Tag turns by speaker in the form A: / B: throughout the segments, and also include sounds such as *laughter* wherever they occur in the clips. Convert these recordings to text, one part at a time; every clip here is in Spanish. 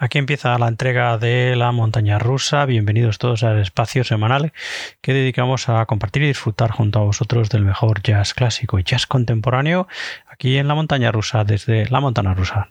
A: Aquí empieza la entrega de la montaña rusa. Bienvenidos todos al espacio semanal que dedicamos a compartir y disfrutar junto a vosotros del mejor jazz clásico y jazz contemporáneo aquí en la montaña rusa desde la montaña rusa.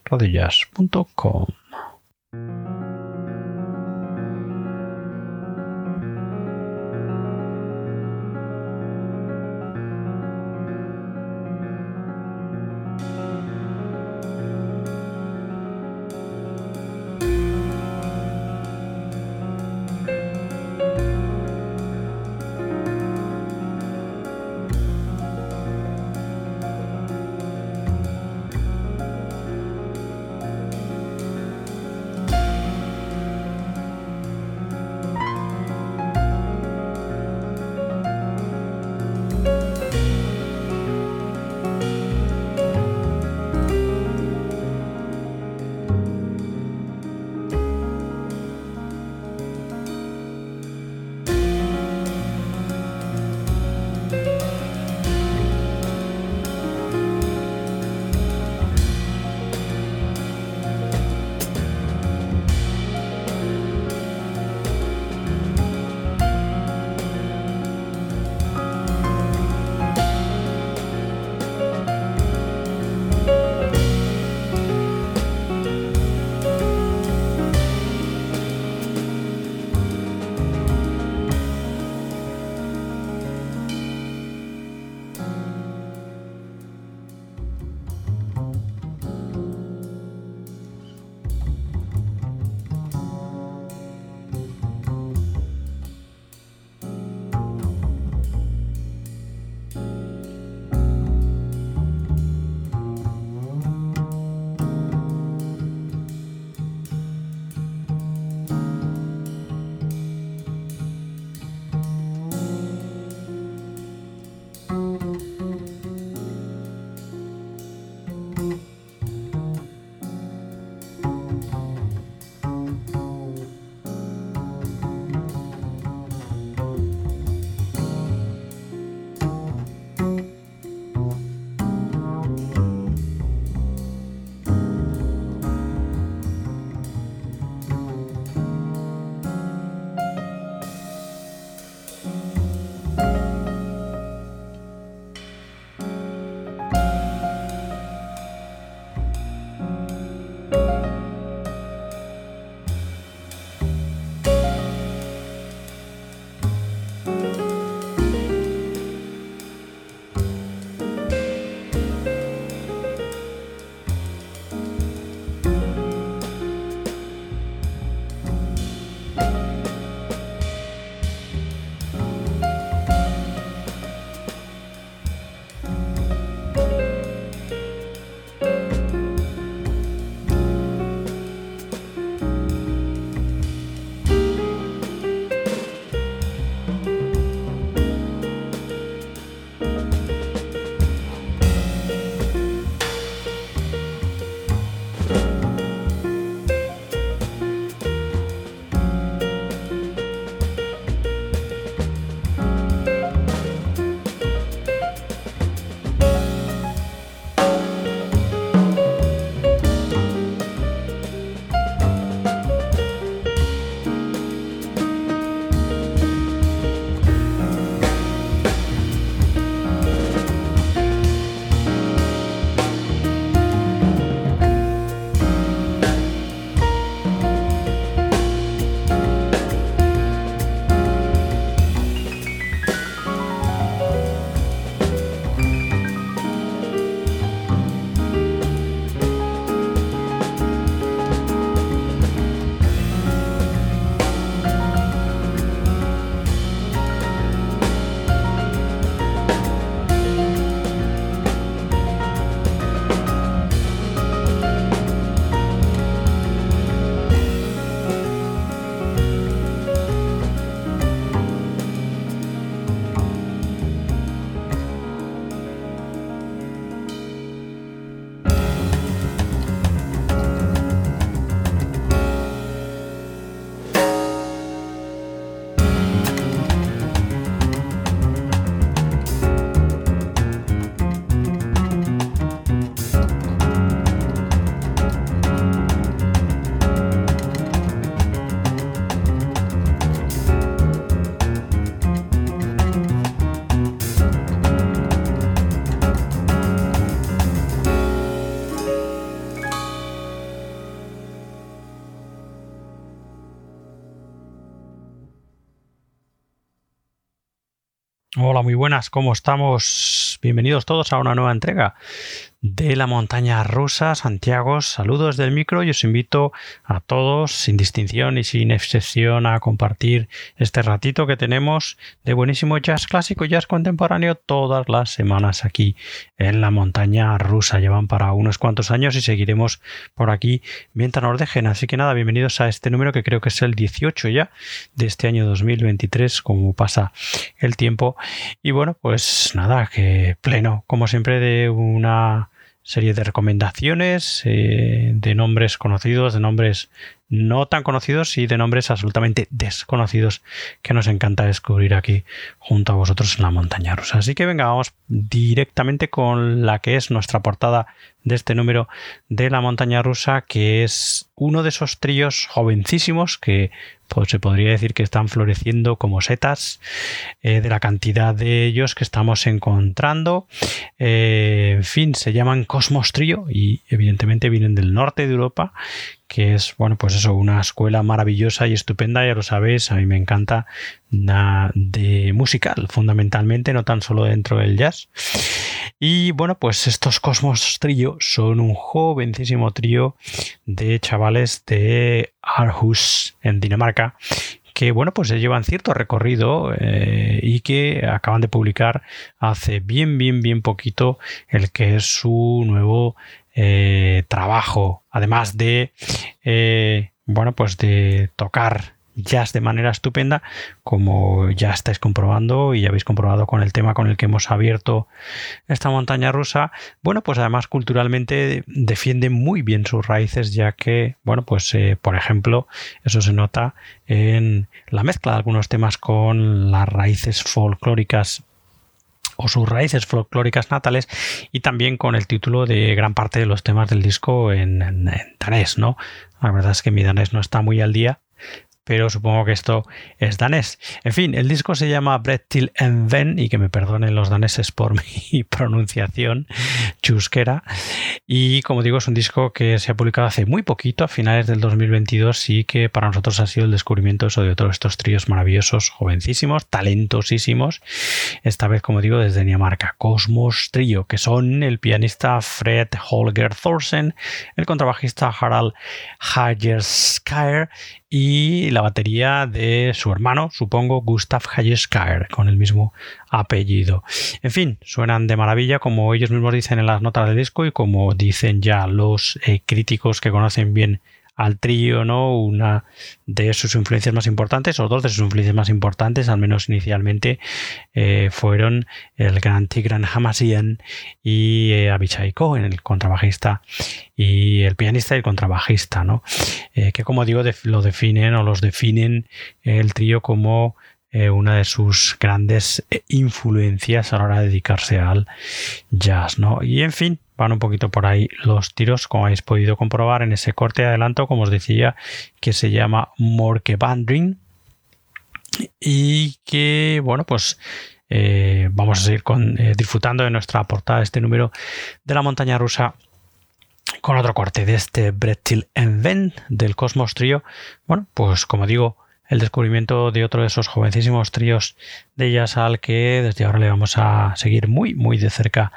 A: Hola, muy buenas, ¿cómo estamos? Bienvenidos todos a una nueva entrega de la montaña rusa. Santiago, saludos del micro y os invito a todos, sin distinción y sin excepción, a compartir este ratito que tenemos de buenísimo jazz clásico, jazz contemporáneo todas las semanas aquí en la montaña rusa. Llevan para unos cuantos años y seguiremos por aquí mientras nos dejen. Así que nada, bienvenidos a este número que creo que es el 18 ya de este año 2023, como pasa el tiempo. Y bueno, pues nada, que pleno, como siempre, de una serie de recomendaciones eh, de nombres conocidos, de nombres no tan conocidos y de nombres absolutamente desconocidos que nos encanta descubrir aquí junto a vosotros en la montaña rusa. Así que venga, vamos directamente con la que es nuestra portada de este número de la montaña rusa, que es uno de esos tríos jovencísimos que pues se podría decir que están floreciendo como setas eh, de la cantidad de ellos que estamos encontrando. Eh, en fin, se llaman Cosmos Trio y evidentemente vienen del norte de Europa que es, bueno, pues eso, una escuela maravillosa y estupenda, ya lo sabéis, a mí me encanta, de musical, fundamentalmente, no tan solo dentro del jazz. Y bueno, pues estos Cosmos Trio son un jovencísimo trío de chavales de Aarhus, en Dinamarca, que bueno, pues llevan cierto recorrido eh, y que acaban de publicar hace bien, bien, bien poquito el que es su nuevo eh, trabajo, además de, eh, bueno, pues de tocar jazz de manera estupenda, como ya estáis comprobando y ya habéis comprobado con el tema con el que hemos abierto esta montaña rusa. Bueno, pues además culturalmente defiende muy bien sus raíces, ya que, bueno, pues eh, por ejemplo, eso se nota en la mezcla de algunos temas con las raíces folclóricas o sus raíces folclóricas natales y también con el título de gran parte de los temas del disco en, danés, ¿no? La verdad es que mi danés no está muy al día, pero supongo que esto es danés. En fin, el disco se llama Till en Ven y que me perdonen los daneses por *laughs* mi pronunciación chusquera. Y como digo, es un disco que se ha publicado hace muy poquito, a finales del 2022, y que para nosotros ha sido el descubrimiento de otro estos tríos maravillosos, jovencísimos, talentosísimos. Esta vez, como digo, desde Dinamarca, Cosmos Trio, que son el pianista Fred Holger Thorsen, el contrabajista Harald Hagerskær y la batería de su hermano, supongo, Gustav Hayeskaer, con el mismo apellido. En fin, suenan de maravilla, como ellos mismos dicen en las notas del disco y como dicen ya los eh, críticos que conocen bien al trío, ¿no? Una de sus influencias más importantes, o dos de sus influencias más importantes, al menos inicialmente, eh, fueron el gran Tigran Hamasian y eh, Abishai Cohen, el contrabajista y el pianista y el contrabajista, ¿no? Eh, que como digo, lo definen o los definen el trío como una de sus grandes influencias a la hora de dedicarse al jazz, ¿no? Y en fin, van un poquito por ahí los tiros, como habéis podido comprobar en ese corte de adelanto, como os decía, que se llama Morke Bandring y que, bueno, pues eh, vamos a seguir con, eh, disfrutando de nuestra portada, este número de la montaña rusa con otro corte de este Brettil Enven del Cosmos Trio. Bueno, pues como digo, el descubrimiento de otro de esos jovencísimos tríos de jazz que desde ahora le vamos a seguir muy muy de cerca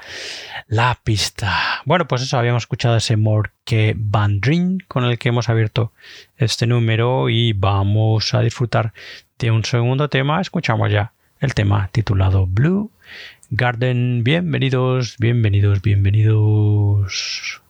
A: la pista. Bueno, pues eso, habíamos escuchado ese Morque Bandrin con el que hemos abierto este número y vamos a disfrutar de un segundo tema. Escuchamos ya el tema titulado Blue Garden. Bienvenidos, bienvenidos, bienvenidos.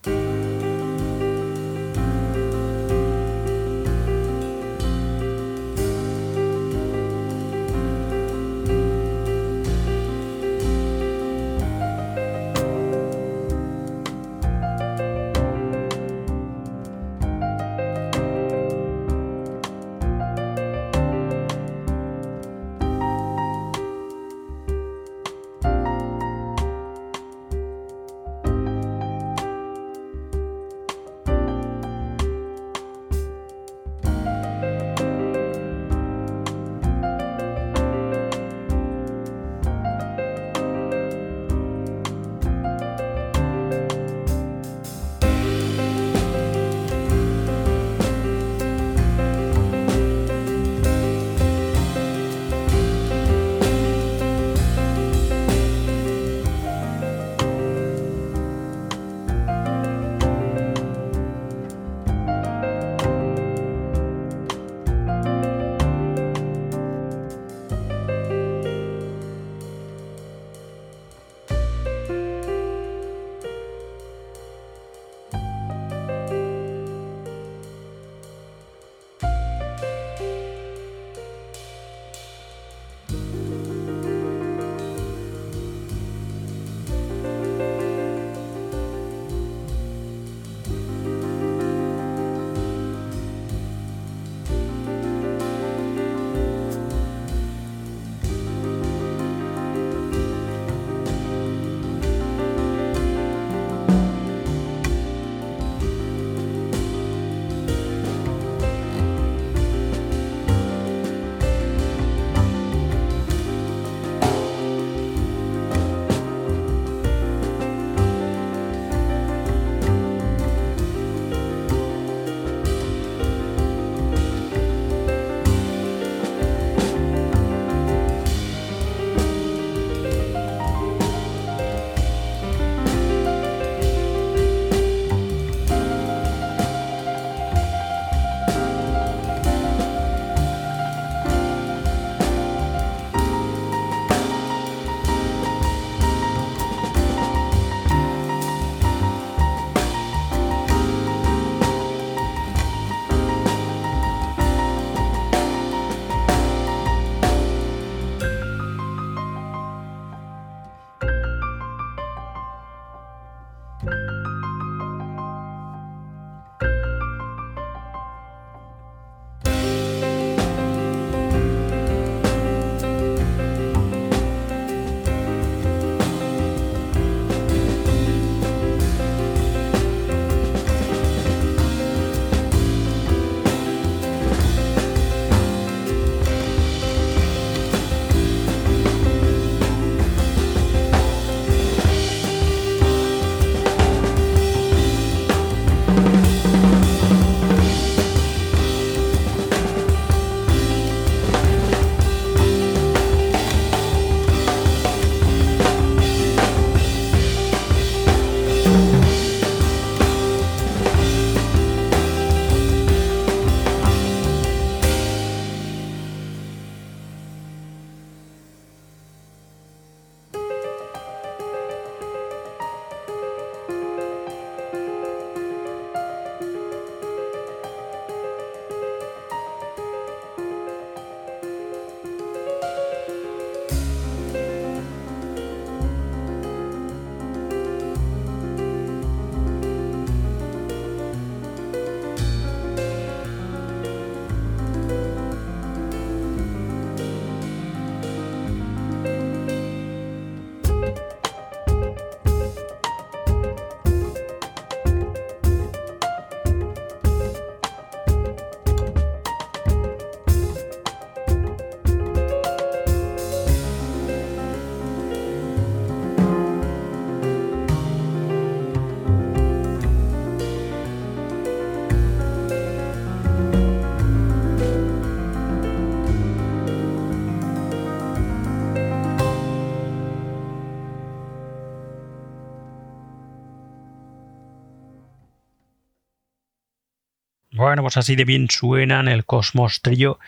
A: Pues así de bien suenan el Cosmos Trio,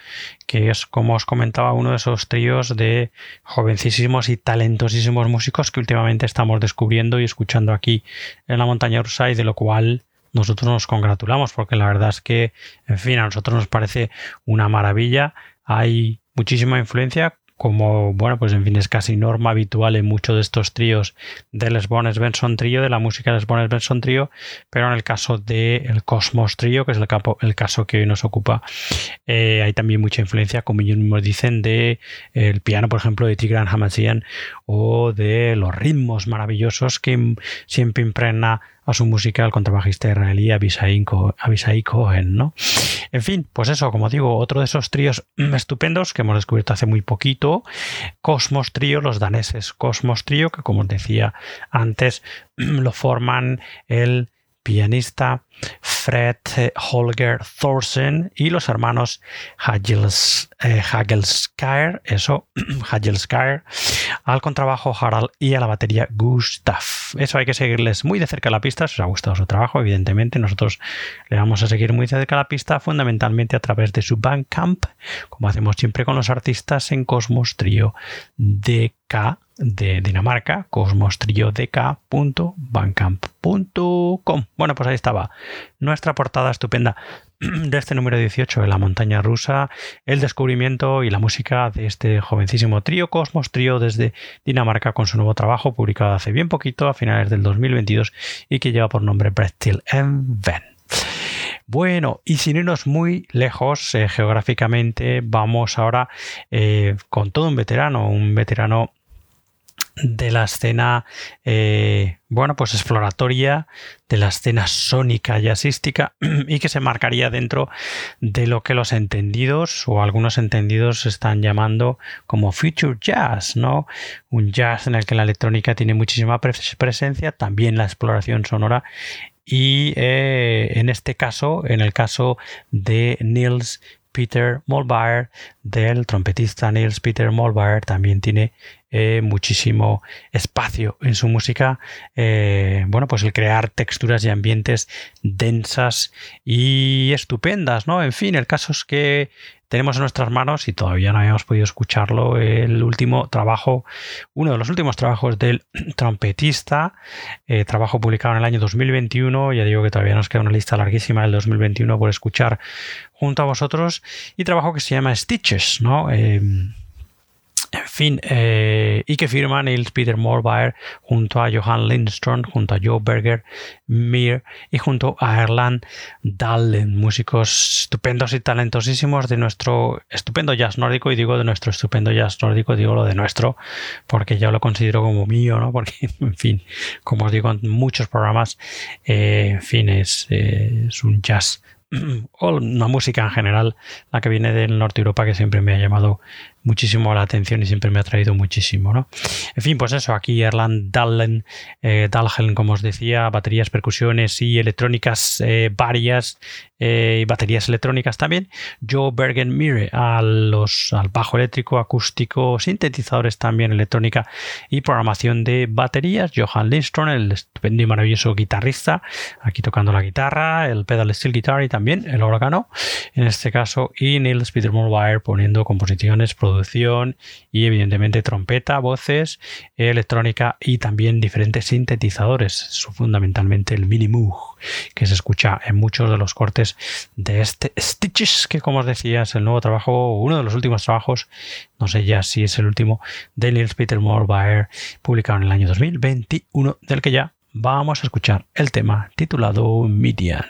A: que es, como os comentaba, uno de esos tríos de jovencísimos y talentosísimos músicos que últimamente estamos descubriendo y escuchando aquí en la montaña rusa y de lo cual nosotros nos congratulamos porque la verdad es que, en fin, a nosotros nos parece una maravilla. Hay muchísima influencia como, bueno, pues en fin, es casi norma habitual en muchos de estos tríos del Bones Benson Trío, de la música del Bones Benson Trío, pero en el caso del el Cosmos Trío, que es el, caso que hoy nos ocupa, eh, hay también mucha influencia, como ellos mismos dicen, de el piano, por ejemplo, de Tigran Hamashian o de los ritmos maravillosos que siempre impregna a su música el contrabajista israelí Abisai Cohen, ¿no? En fin, pues eso, como digo, otro de esos tríos estupendos que hemos descubierto hace muy poquito, Cosmos Trío, los daneses Cosmos Trío, que como os decía antes, *clears throat* lo forman el pianista Fred Holger Thorsen y los hermanos Hagels, eh, eso, *clears throat* Hagelskär, al contrabajo Harald y a la batería Gustav. Eso hay que seguirles muy de cerca la pista, si os ha gustado su trabajo, evidentemente nosotros le vamos a seguir muy de cerca la pista, fundamentalmente a través de su Bandcamp, como hacemos siempre con los artistas en Cosmos Trio DK de Dinamarca, cosmostriodk.bandcamp.com. Bueno, pues ahí estaba nuestra portada estupenda *clears throat* de este número 18 de la montaña rusa, el descubrimiento y la música de este jovencísimo trío Cosmos Trío desde Dinamarca con su nuevo trabajo publicado hace bien poquito, a finales del 2022 y que lleva por nombre Till and Ven. Bueno, y sin irnos muy lejos eh, geográficamente, vamos ahora eh, con todo un veterano, un veterano de la escena, eh, bueno, pues exploratoria, de la escena sónica jazzística *clears throat* y que se marcaría dentro de lo que los entendidos o algunos entendidos están llamando como future jazz, ¿no? Un jazz en el que la electrónica tiene muchísima presencia, también la exploración sonora y eh, en este caso, en el caso de Niels Peter Molbaer, del trompetista Niels Peter Molbaer, también tiene eh, muchísimo espacio en su música. Eh, bueno, pues el crear texturas y ambientes densas y estupendas, ¿no? En fin, el caso es que tenemos en nuestras manos y todavía no habíamos podido escucharlo el último trabajo, uno de los últimos trabajos del *clears throat* trompetista, eh, trabajo publicado en el año 2021, ya digo que todavía nos queda una lista larguísima del 2021 por escuchar junto a vosotros y trabajo que se llama Stitches, ¿no? En fin, eh, y que firma Nils Peter Morbayer junto a Johan Lindström, junto a Joe Berger, Mir y junto a Erland Dallen, músicos estupendos y talentosísimos de nuestro estupendo jazz nórdico, y digo de nuestro estupendo jazz nórdico, digo lo de nuestro, porque ya lo considero como mío, ¿no? Porque, *laughs* en fin, como os digo en muchos programas, eh, en fin, es, es un jazz *clears throat* o una música en general, la que viene del norte de Europa, que siempre me ha llamado muchísimo la atención y siempre me ha traído muchísimo, ¿no? En fin, pues eso, aquí Erland Dallen, eh, como os decía, baterías, percusiones y electrónicas eh, varias eh, y baterías electrónicas también. Joe Bergen Mire al bajo eléctrico, acústico, sintetizadores también, electrónica y programación de baterías. Johan Lindström, el estupendo y maravilloso guitarrista, aquí tocando la guitarra, el pedal steel guitar y también el órgano, en este caso, y Neil Peter poniendo composiciones, producción y evidentemente trompeta, voces, electrónica y también diferentes sintetizadores, fundamentalmente el Mini Moog, que se escucha en muchos de los cortes de este Stitches, que como os decía es el nuevo trabajo, uno de los últimos trabajos, no sé ya si es el último, de Nils Peter Morbayer, publicado en el año 2021, del que ya vamos a escuchar el tema titulado Midian.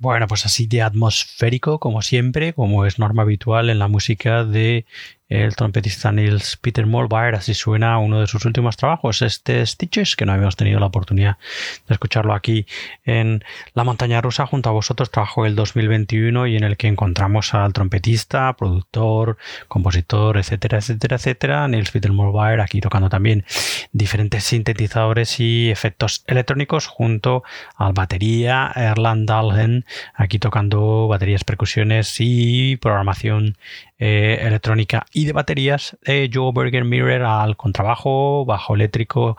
A: Bueno, pues así de atmosférico, como siempre, como es norma habitual en la música de el trompetista Nils Peter Molbaer, así suena uno de sus últimos trabajos, este Stitches, que no habíamos tenido la oportunidad de escucharlo aquí en La Montaña Rusa junto a vosotros, trabajo el 2021 y en el que encontramos al trompetista, productor, compositor, etcétera, etcétera, etcétera, Nils Peter Molbaer, aquí tocando también diferentes sintetizadores y efectos electrónicos junto al batería Erland Dahlhen, aquí tocando baterías, percusiones y programación eh, electrónica y de baterías, de Joe Berger Mirror al contrabajo, bajo eléctrico,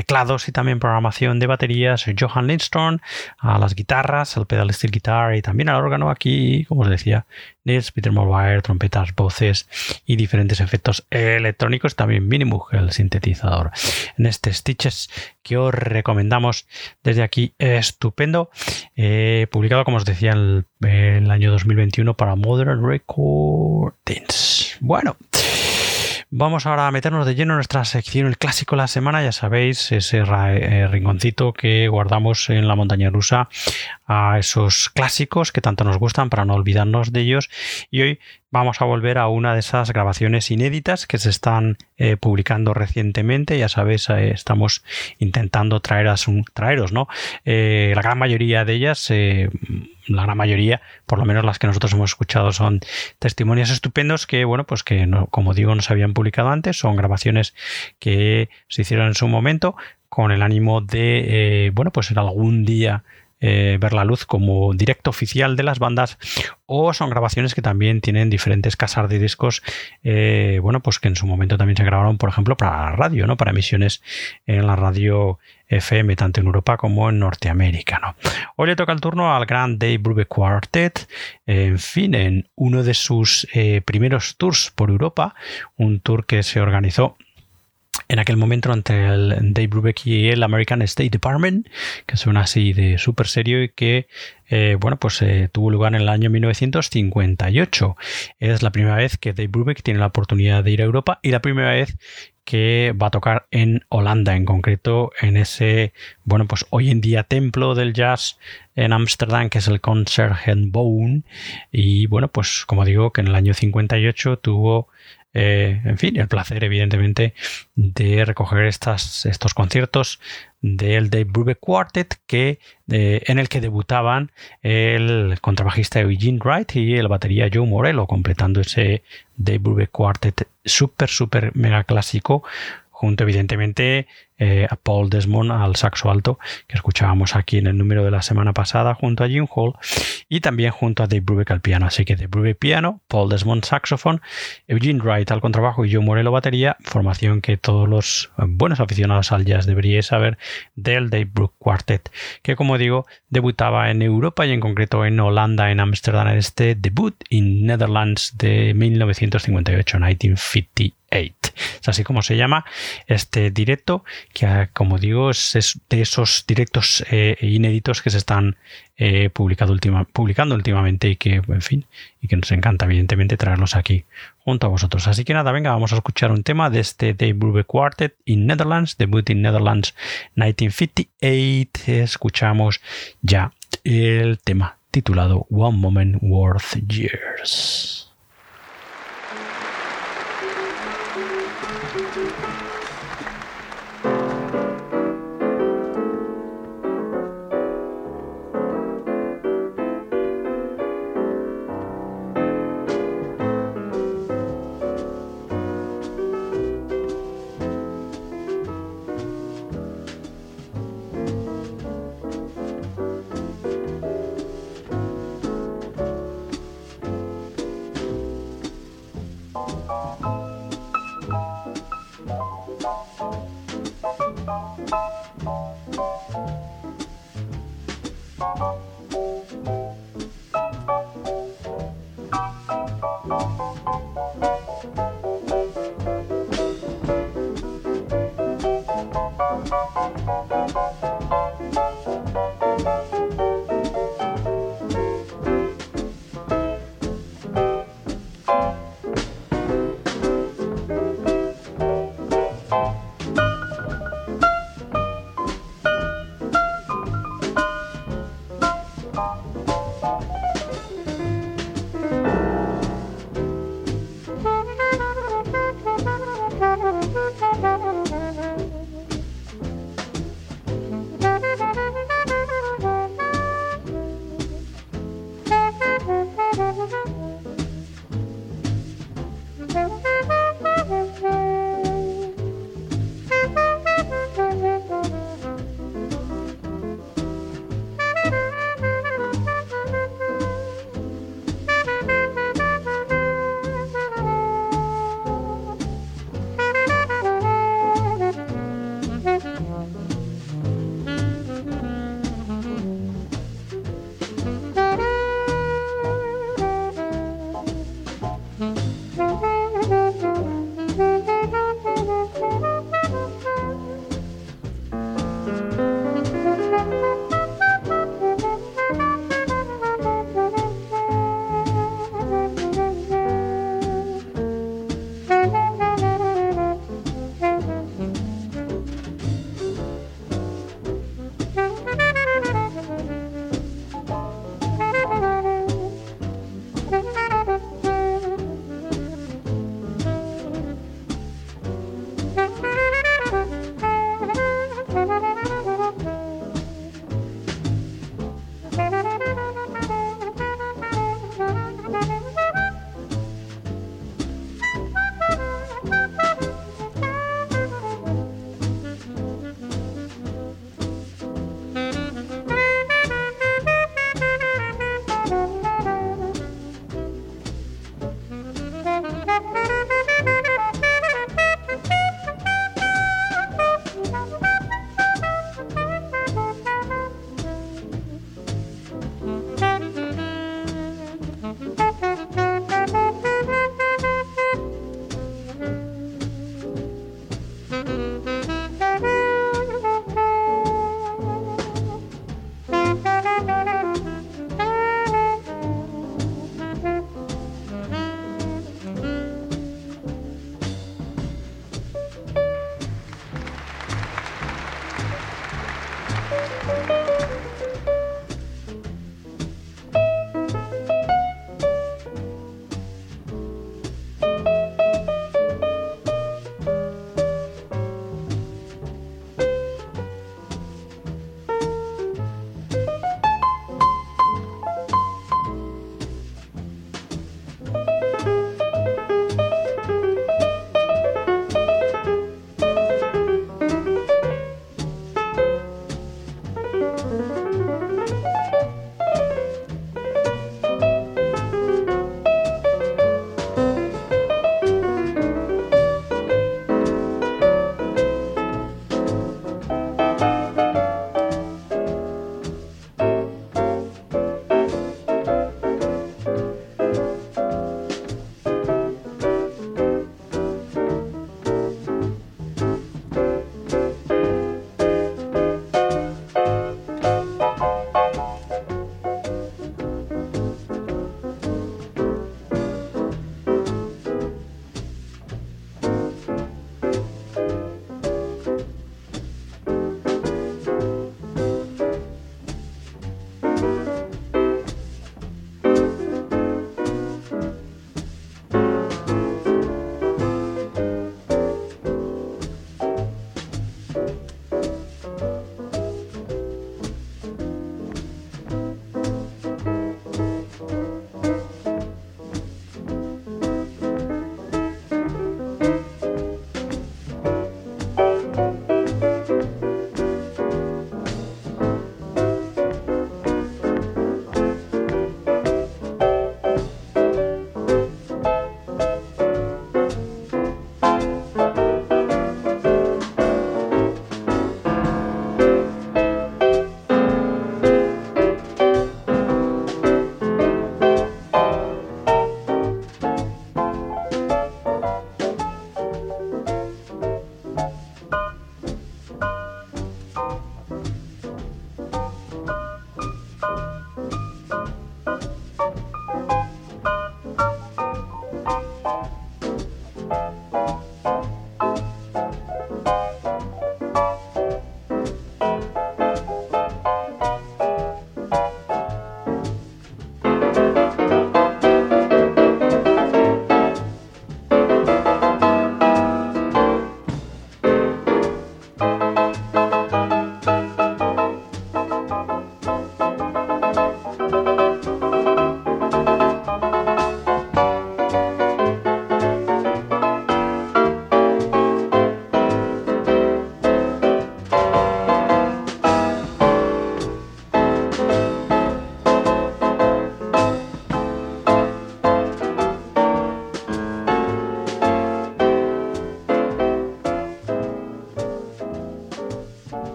A: teclados y también programación de baterías, Johan Lindstrom a las guitarras, al pedal steel guitar y también al órgano aquí, como os decía, Nils Peter Molbaer, trompetas, voces y diferentes efectos electrónicos, también Minimoog, el sintetizador. En este Stitches que os recomendamos desde aquí, estupendo, eh, publicado como os decía en el, año 2021 para Modern Recordings. Bueno. Vamos ahora a meternos de lleno en nuestra sección El Clásico de la Semana. Ya sabéis, ese eh, rinconcito que guardamos en la montaña rusa a esos clásicos que tanto nos gustan para no olvidarnos de ellos. Y hoy vamos a volver a una de esas grabaciones inéditas que se están eh, publicando recientemente. Ya sabéis, eh, estamos intentando traeros, traeros, ¿no? Eh, la gran mayoría de ellas, la gran mayoría, por lo menos las que nosotros hemos escuchado, son testimonios estupendos que, bueno, pues que, como digo, no se habían publicado antes. Son grabaciones que se hicieron en su momento con el ánimo de, bueno, pues en algún día eh, ver la luz como directo oficial de las bandas o son grabaciones que también tienen diferentes casas de discos, eh, bueno, pues que en su momento también se grabaron, por ejemplo, para la radio, ¿no? Para emisiones en la radio FM, tanto en Europa como en Norteamérica, ¿no? Hoy le toca el turno al gran Dave Brubeck Quartet, en fin, en uno de sus eh, primeros tours por Europa, un tour que se organizó en aquel momento entre el Dave Brubeck y el American State Department, que suena así de súper serio y que, eh, bueno, pues eh, tuvo lugar en el año 1958. Es la primera vez que Dave Brubeck tiene la oportunidad de ir a Europa y la primera vez que va a tocar en Holanda, en concreto en ese, bueno, pues hoy en día templo del jazz en Ámsterdam, que es el Concertgebouw. Y bueno, pues como digo, que en el año 58 tuvo eh, en fin, el placer, evidentemente, de recoger estos conciertos del Dave Brubeck Quartet que, en el que debutaban el contrabajista Eugene Wright y el batería Joe Morello, completando ese Dave Brubeck Quartet súper, súper mega clásico junto evidentemente eh, a Paul Desmond al saxo alto, que escuchábamos aquí en el número de la semana pasada junto a Jim Hall, y también junto a Dave Brubeck al piano. Así que Dave Brubeck piano, Paul Desmond saxofón, Eugene Wright al contrabajo y Joe Morello batería, formación que todos los eh, buenos aficionados al jazz deberíais saber del Dave Brubeck Quartet, que como digo, debutaba en Europa y en concreto en Holanda, en Ámsterdam, en este debut in Netherlands de 1958, 1958. Es así como se llama este directo, que como digo es, de esos directos eh, inéditos que se están eh, publicando últimamente y que, en fin, y que nos encanta evidentemente traerlos aquí junto a vosotros. Así que nada, venga, vamos a escuchar un tema de este Dave Brubeck Quartet in Netherlands, debut in Netherlands 1958. Escuchamos ya el tema titulado One Moment Worth Years. Thank you.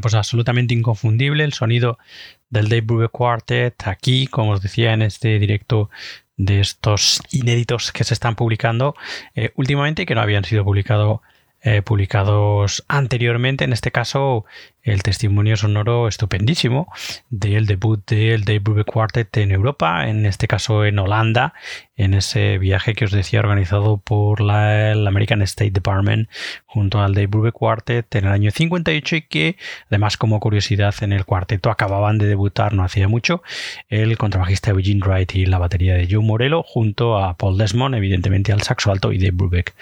A: Pues absolutamente inconfundible el sonido del Dave Brubeck Quartet aquí, como os decía en este directo de estos inéditos que se están publicando eh, últimamente y que no habían sido publicado, eh, publicados anteriormente. En este caso, el testimonio sonoro estupendísimo del debut del Dave Brubeck Quartet en Europa, en este caso en Holanda, en ese viaje que os decía organizado por la, el American State Department junto al Dave Brubeck Quartet en el año 58 y que además como curiosidad en el cuarteto acababan de debutar no hacía mucho el contrabajista Eugene Wright y la batería de Joe Morello junto a Paul Desmond evidentemente al saxo alto y Dave Brubeck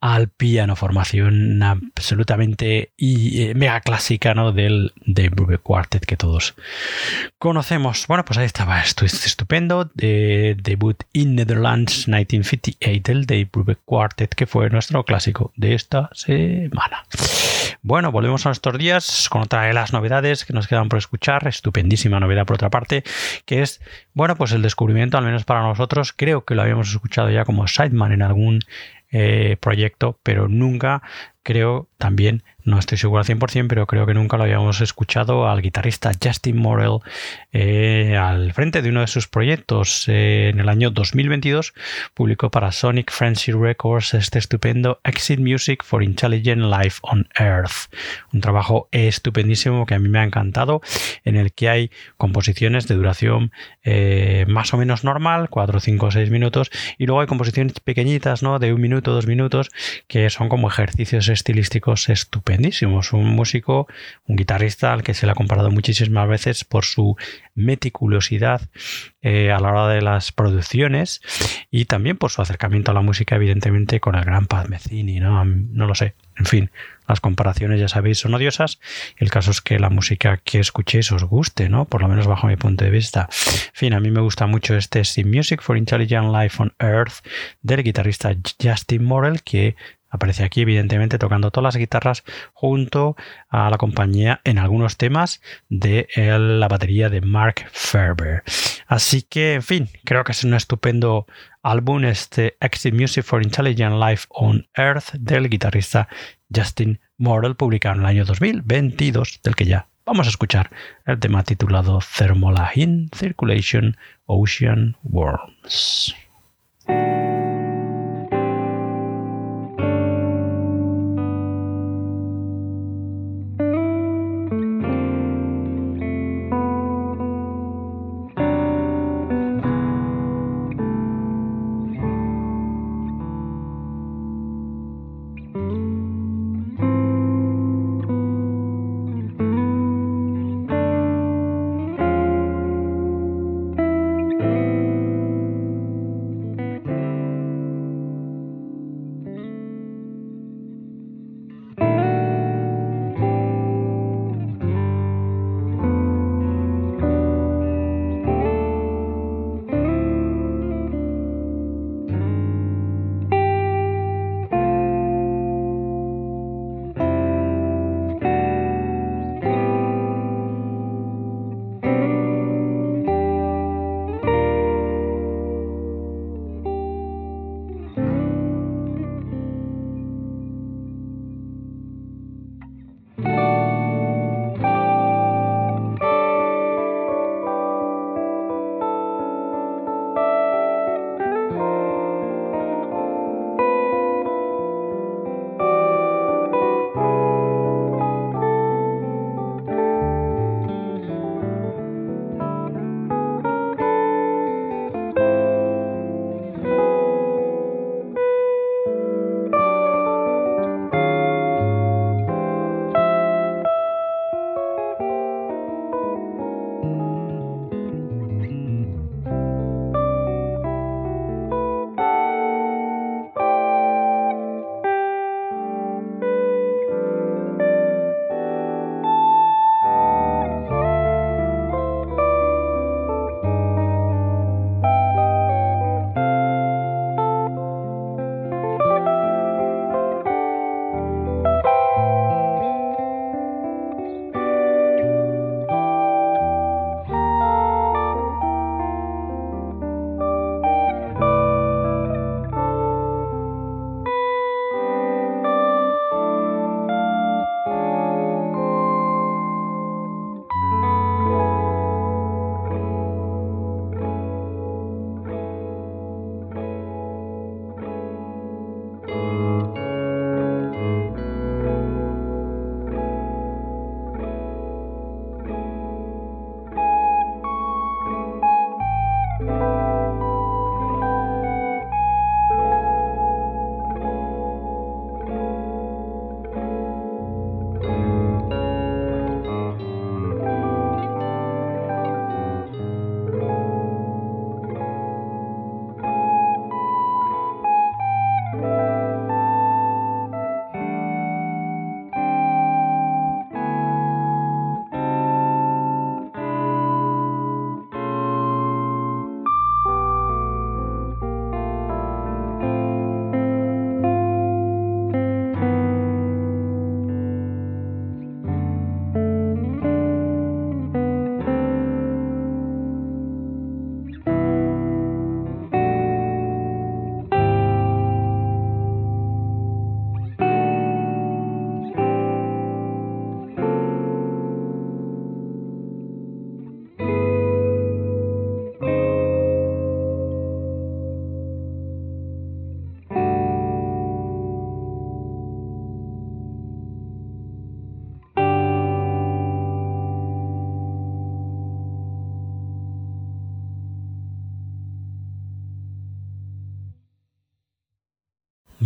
A: al piano. Formación absolutamente eh, mega clásica del Dave Brubeck Quartet que todos conocemos bueno pues ahí estaba esto es estupendo de debut in Netherlands 1958 el Dave Brubeck Quartet, que fue nuestro clásico de esta semana. Bueno, volvemos a nuestros días con otra de las novedades que nos quedan por escuchar, estupendísima novedad por otra parte, que es, bueno, pues el descubrimiento, al menos para nosotros, creo que lo habíamos escuchado ya como sideman en algún eh, proyecto, pero nunca creo también no estoy seguro al 100%, pero creo que nunca lo habíamos escuchado al guitarrista Justin Morel eh, al frente de uno de sus proyectos. Eh, en el año 2022 publicó para Sonic Frenzy Records este estupendo Exit Music for Intelligent Life on Earth. Un trabajo estupendísimo que a mí me ha encantado, en el que hay composiciones de duración eh, más o menos normal, 4, 5, 6 minutos, y luego hay composiciones pequeñitas, ¿no? De un minuto, dos minutos, que son como ejercicios estilísticos estupendos un músico, un guitarrista al que se le ha comparado muchísimas veces por su meticulosidad eh, a la hora de las producciones y también por su acercamiento a la música, evidentemente, con el gran Paz Mecini, ¿no? No lo sé. En fin, las comparaciones ya sabéis son odiosas. El caso es que la música que escuchéis os guste, ¿no? Por lo menos bajo mi punto de vista. En fin, a mí me gusta mucho este Sim Music for Intelligent Life on Earth del guitarrista Justin Morel, que Aparece aquí, evidentemente, tocando todas las guitarras junto a la compañía en algunos temas de la batería de Mark Ferber. Así que, en fin, creo que es un estupendo álbum, este Exit Music for Intelligent Life on Earth del guitarrista Justin Morel, publicado en el año 2022, del que ya vamos a escuchar el tema titulado Thermolahine Circulation Ocean Worms.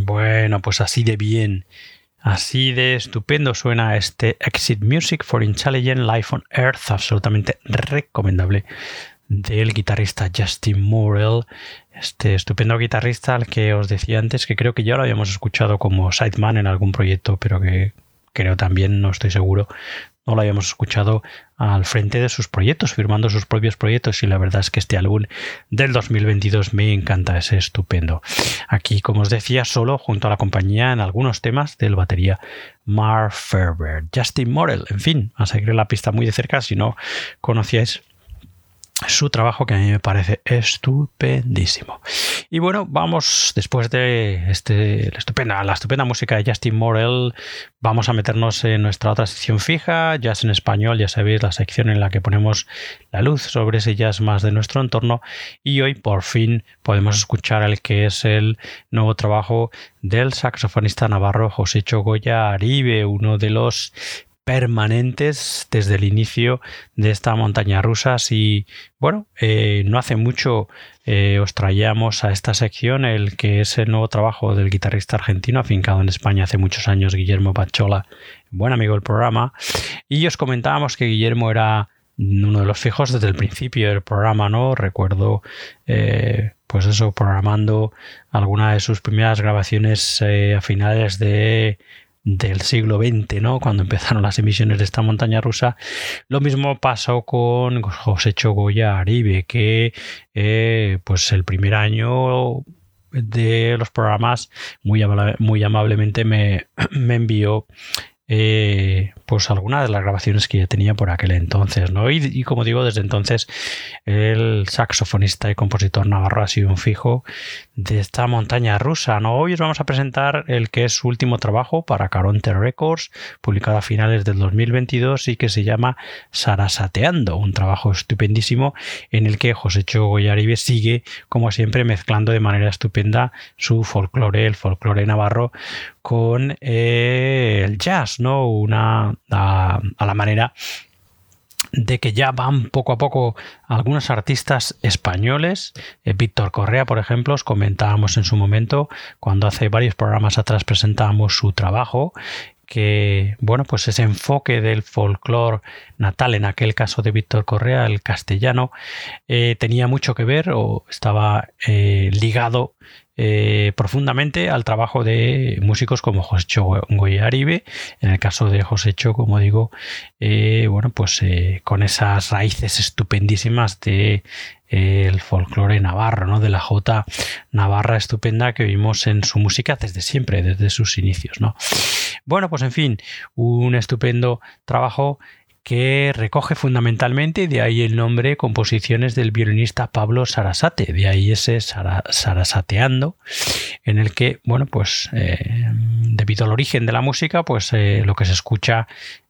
A: Bueno, pues así de bien, así de estupendo suena este Exit Music for Intelligent Life on Earth, absolutamente recomendable del guitarrista Justin Morrell, este estupendo guitarrista al que os decía antes que creo que ya lo habíamos escuchado como sideman en algún proyecto, pero que creo también, no estoy seguro, no lo habíamos escuchado al frente de sus proyectos, firmando sus propios proyectos y la verdad es que este álbum del 2022 me encanta, es estupendo. Aquí, como os decía, solo junto a la compañía en algunos temas del batería Mark Ferber, Justin Morel, en fin, a seguir la pista muy de cerca si no conocíais su trabajo que a mí me parece estupendísimo. Y bueno, vamos después de este, la, estupenda, la estupenda música de Justin Morel, vamos a meternos en nuestra otra sección fija, jazz en español, ya sabéis, la sección en la que ponemos la luz sobre ese jazz más de nuestro entorno y hoy por fin podemos escuchar el que es el nuevo trabajo del saxofonista navarro José Chogoya Aribe, uno de los permanentes desde el inicio de esta montaña rusa. Y bueno, eh, no hace mucho eh, os traíamos a esta sección el que es el nuevo trabajo del guitarrista argentino afincado en España hace muchos años, Guillermo Pachola, buen amigo del programa. Y os comentábamos que Guillermo era uno de los fijos desde el principio del programa, ¿no? Recuerdo, eh, pues eso, programando alguna de sus primeras grabaciones a finales de del siglo XX, ¿no? Cuando empezaron las emisiones de esta montaña rusa. Lo mismo pasó con José Chogoya Aribe, que eh, pues el primer año de los programas muy, muy amablemente me, *clears throat* me envió eh, pues algunas de las grabaciones que ya tenía por aquel entonces, ¿no? Y, como digo, desde entonces el saxofonista y compositor navarro ha sido un fijo de esta montaña rusa. Hoy os vamos a presentar el que es su último trabajo para Caronte Records, publicado a finales del 2022 y que se llama Sarasateando, un trabajo estupendísimo en el que José Chogoyaribe sigue, como siempre, mezclando de manera estupenda su folclore, el folclore navarro, con eh, el jazz, ¿no? Una a, la manera de que ya van poco a poco algunos artistas españoles. Eh, Víctor Correa, por ejemplo, os comentábamos en su momento, cuando hace varios programas atrás presentábamos su trabajo, que, bueno, pues ese enfoque del folclore natal, en aquel caso de Víctor Correa, el castellano, eh, tenía mucho que ver o estaba ligado eh, profundamente al trabajo de músicos como José Goyaribe, en el caso de José Cho, como digo, eh, bueno, pues eh, con esas raíces estupendísimas de el folclore navarro, ¿no? de la jota navarra estupenda que vimos en su música desde siempre, desde sus inicios. ¿no? Bueno, pues en fin, un estupendo trabajo que recoge fundamentalmente, de ahí el nombre, composiciones del violinista Pablo Sarasate, de ahí ese Sarasateando, en el que, bueno, pues eh, debido al origen de la música, pues eh, lo que se escucha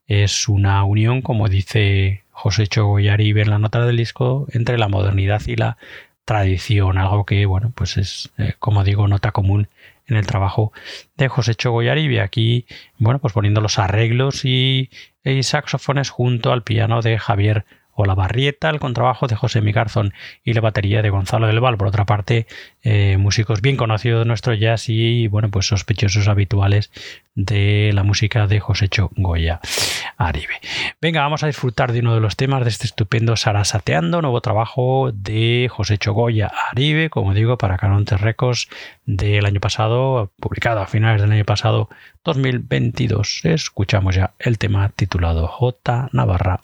A: es una unión, como dice José Chogoyari en la nota del disco, entre la modernidad y la tradición, algo que, bueno, pues es, eh, como digo, nota común en el trabajo de José Chogoyaribe. Aquí, bueno, pues poniendo los arreglos y, y saxofones junto al piano de Javier o la barrieta, el contrabajo de José Migarzón y la batería de Gonzalo del Val. Por otra parte, eh, músicos bien conocidos de nuestro jazz y, bueno, pues sospechosos habituales de la música de José Goya Aribe. Venga, vamos a disfrutar de uno de los temas de este estupendo Sarasateando, nuevo trabajo de José Goya Aribe, como digo, para Canontes Records del año pasado, publicado a finales del año pasado, 2022. Escuchamos ya el tema titulado J. Navarra.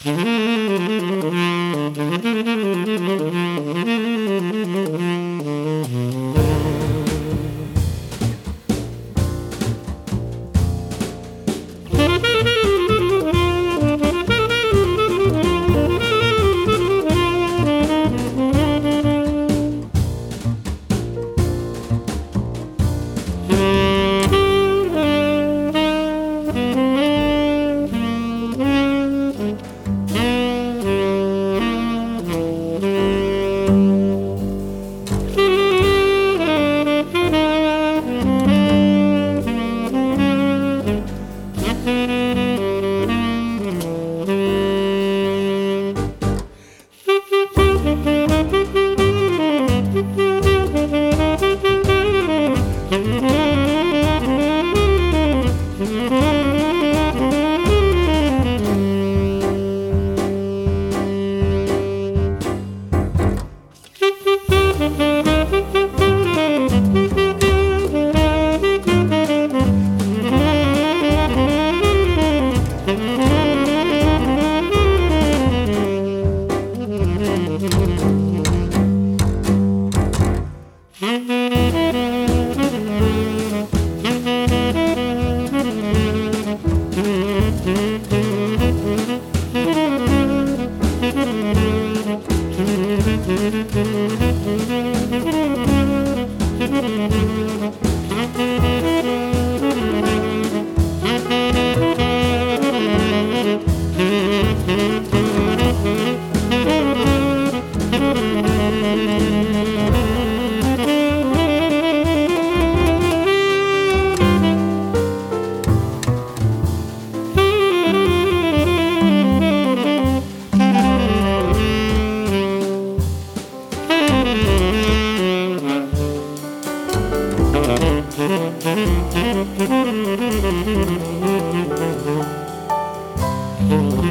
A: Bueno,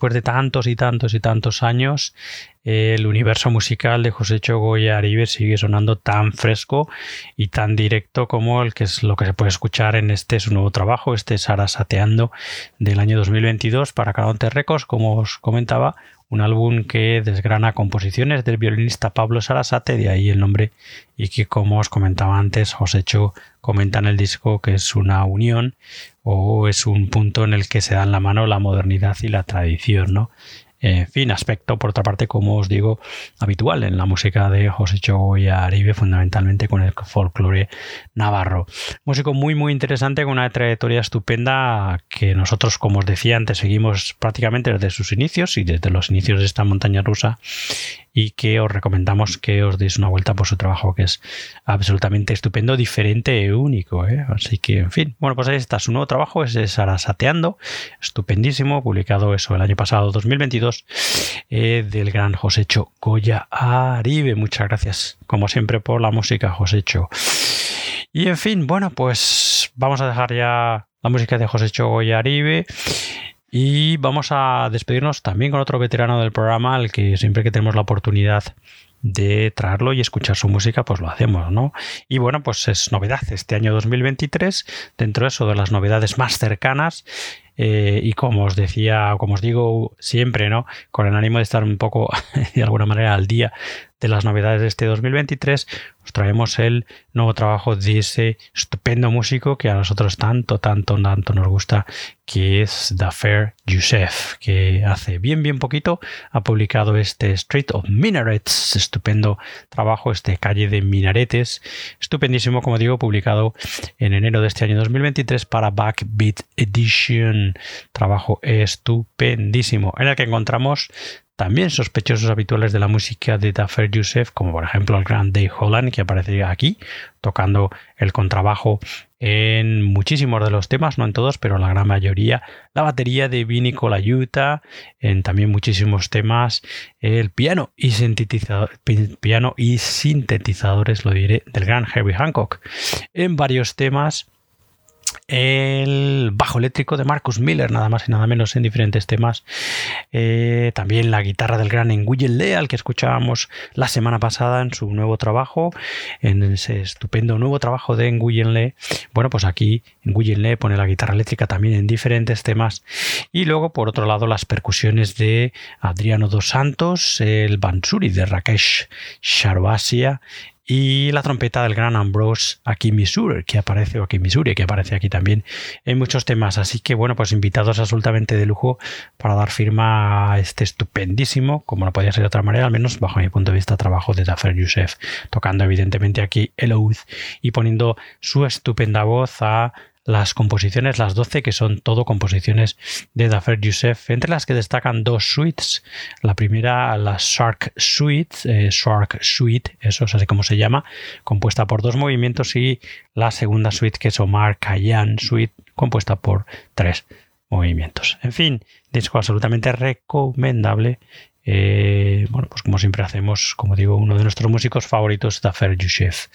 A: después de tantos y tantos y tantos años, el universo musical de José Chogoya Aribe sigue sonando tan fresco y tan directo como el que es lo que se puede escuchar en este su nuevo trabajo, este Sara Sateando del año 2022 para Caronte Records, como os comentaba, un álbum que desgrana composiciones del violinista Pablo Sarasate, de ahí el nombre, y que como os comentaba antes, os he hecho comenta en el disco que es una unión o es un punto en el que se dan la mano la modernidad y la tradición, ¿no? En fin, aspecto, por otra parte, como os digo, habitual en la música de José y Aribe, fundamentalmente con el folclore navarro. Músico muy, muy interesante, con una trayectoria estupenda que nosotros, como os decía antes, seguimos prácticamente desde sus inicios y desde los inicios de esta montaña rusa y que os recomendamos que os deis una vuelta por su trabajo que es absolutamente estupendo, diferente e único. ¿eh? Así que, en fin, bueno, pues ahí está. Su nuevo trabajo es Sarasateando, estupendísimo, publicado eso el año pasado, 2022, eh, del gran Josécho Goya Aribe. Muchas gracias, como siempre, por la música, Josécho. Y en fin, bueno, pues vamos a dejar ya la música de Josécho Goya Aribe y vamos a despedirnos también con otro veterano del programa, al que siempre que tenemos la oportunidad de traerlo y escuchar su música, pues lo hacemos, ¿no? Y bueno, pues es novedad este año 2023, dentro de eso de las novedades más cercanas, eh, y como os decía, como os digo siempre, ¿no? Con el ánimo de estar un poco, *laughs* de alguna manera, al día de las novedades de este 2023, os traemos el nuevo trabajo de ese estupendo músico que a nosotros tanto, tanto, tanto nos gusta, que es Dafer Youssef, que hace bien, bien poquito ha publicado este Street of Minarets, estupendo trabajo, este calle de minaretes, estupendísimo, como digo, publicado en enero de este año 2023 para Backbeat Edition, trabajo estupendísimo, en el que encontramos también sospechosos habituales de la música de Dafer Youssef, como por ejemplo el gran Dave Holland, que aparece aquí tocando el contrabajo en muchísimos de los temas, no en todos, pero en la gran mayoría. La batería de Vinny Colaiuta, en también muchísimos temas. El piano y, piano y sintetizadores, lo diré, del gran Herbie Hancock. En varios temas el bajo eléctrico de Marcus Miller, nada más y nada menos en diferentes temas. Eh, también la guitarra del gran Nguyen Leal que escuchábamos la semana pasada en su nuevo trabajo, en ese estupendo nuevo trabajo de Nguyen Le. Bueno, pues aquí Nguyen Le pone la guitarra eléctrica también en diferentes temas. Y luego, por otro lado, las percusiones de Adriano Dos Santos, el Bansuri de Rakesh Sharvasia y la trompeta del gran Ambrose aquí Missouri, que aparece, o aquí Missouri, que aparece aquí también en muchos temas. Así que bueno, pues invitados absolutamente de lujo para dar firma a este estupendísimo, como no podía ser de otra manera, al menos bajo mi punto de vista, trabajo de Dafer Youssef, tocando evidentemente aquí el Oath y poniendo su estupenda voz a las composiciones, las 12 que son todo composiciones de Dafer Youssef, entre las que destacan dos suites. La primera, la Shark Suite, eh, Shark Suite, eso es así como se llama, compuesta por dos movimientos, y la segunda suite, que es Omar Khayyam Suite, compuesta por tres movimientos. En fin, disco absolutamente recomendable eh, bueno, pues como siempre hacemos, como digo, uno de nuestros músicos favoritos, Dafer Youssef.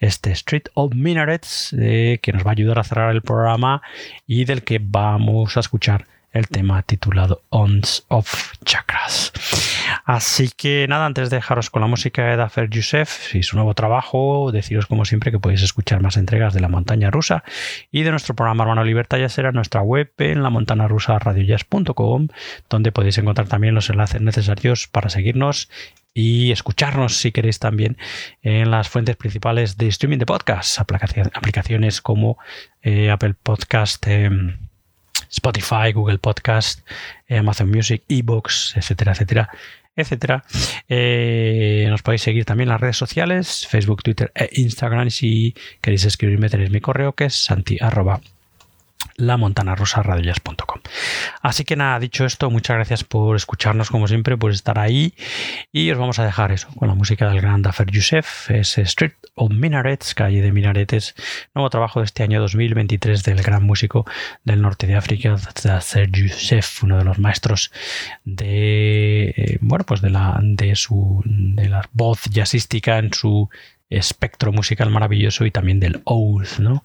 A: Este Street of Minarets, eh, que nos va a ayudar a cerrar el programa y del que vamos a escuchar el tema titulado Ons of Chakras. Así que nada, antes de dejaros con la música de Dafer Youssef y su nuevo trabajo, deciros como siempre que podéis escuchar más entregas de La Montaña Rusa y de nuestro programa Hermano Libertad ya será nuestra web en la montana rusa radiojazz.com, donde podéis encontrar también los enlaces necesarios para seguirnos y escucharnos si queréis también en las fuentes principales de streaming de podcasts, aplicaciones como eh, Apple Podcast. Em, Spotify, Google Podcast, eh, Amazon Music, eBooks, etcétera, etcétera, etcétera. Eh, nos podéis seguir también en las redes sociales, Facebook, Twitter e Instagram. Si queréis escribirme tenéis mi correo que es santi lamontanarosaradias.com. Así que nada, dicho esto, muchas gracias por escucharnos como siempre, por estar ahí y os vamos a dejar eso con la música del gran Dafer Youssef, es Street of Minarets, calle de minaretes, nuevo trabajo de este año 2023 del gran músico del norte de África, Dafer Youssef, uno de los maestros de eh, bueno, pues de la de su de la voz jazzística en su espectro musical maravilloso y también del Oath, ¿no?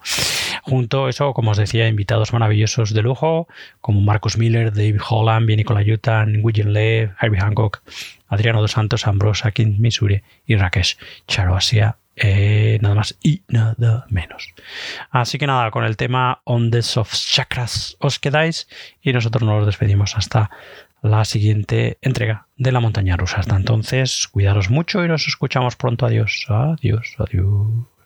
A: Junto a eso, como os decía, invitados maravillosos de lujo, como Marcus Miller, David Holland, Vinny Colaiuta, William Lee, Herbie Hancock, Adriano dos Santos, Ambrose Akin Missouri y Rakesh Charoasia, eh, nada más y nada menos. Así que nada, con el tema On the Soft Chakras os quedáis y nosotros nos despedimos hasta la siguiente entrega de la montaña rusa. Hasta entonces, cuidaros mucho y nos escuchamos pronto. Adiós, adiós, adiós.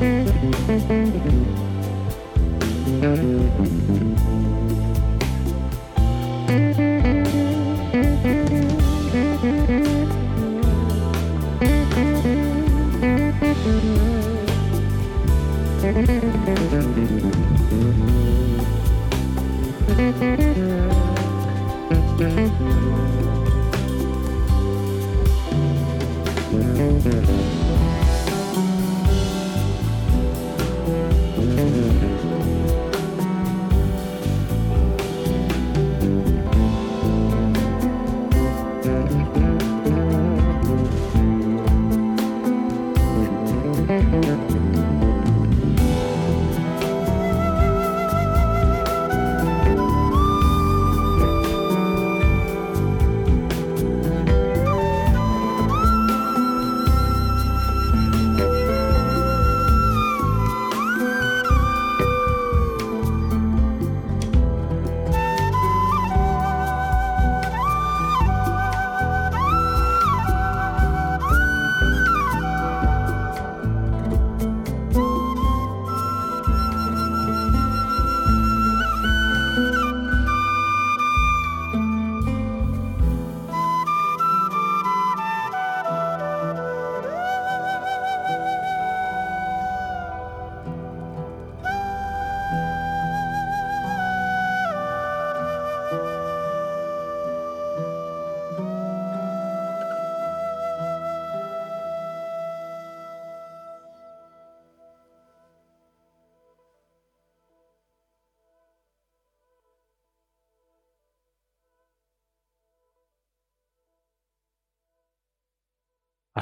A: Mm-hmm.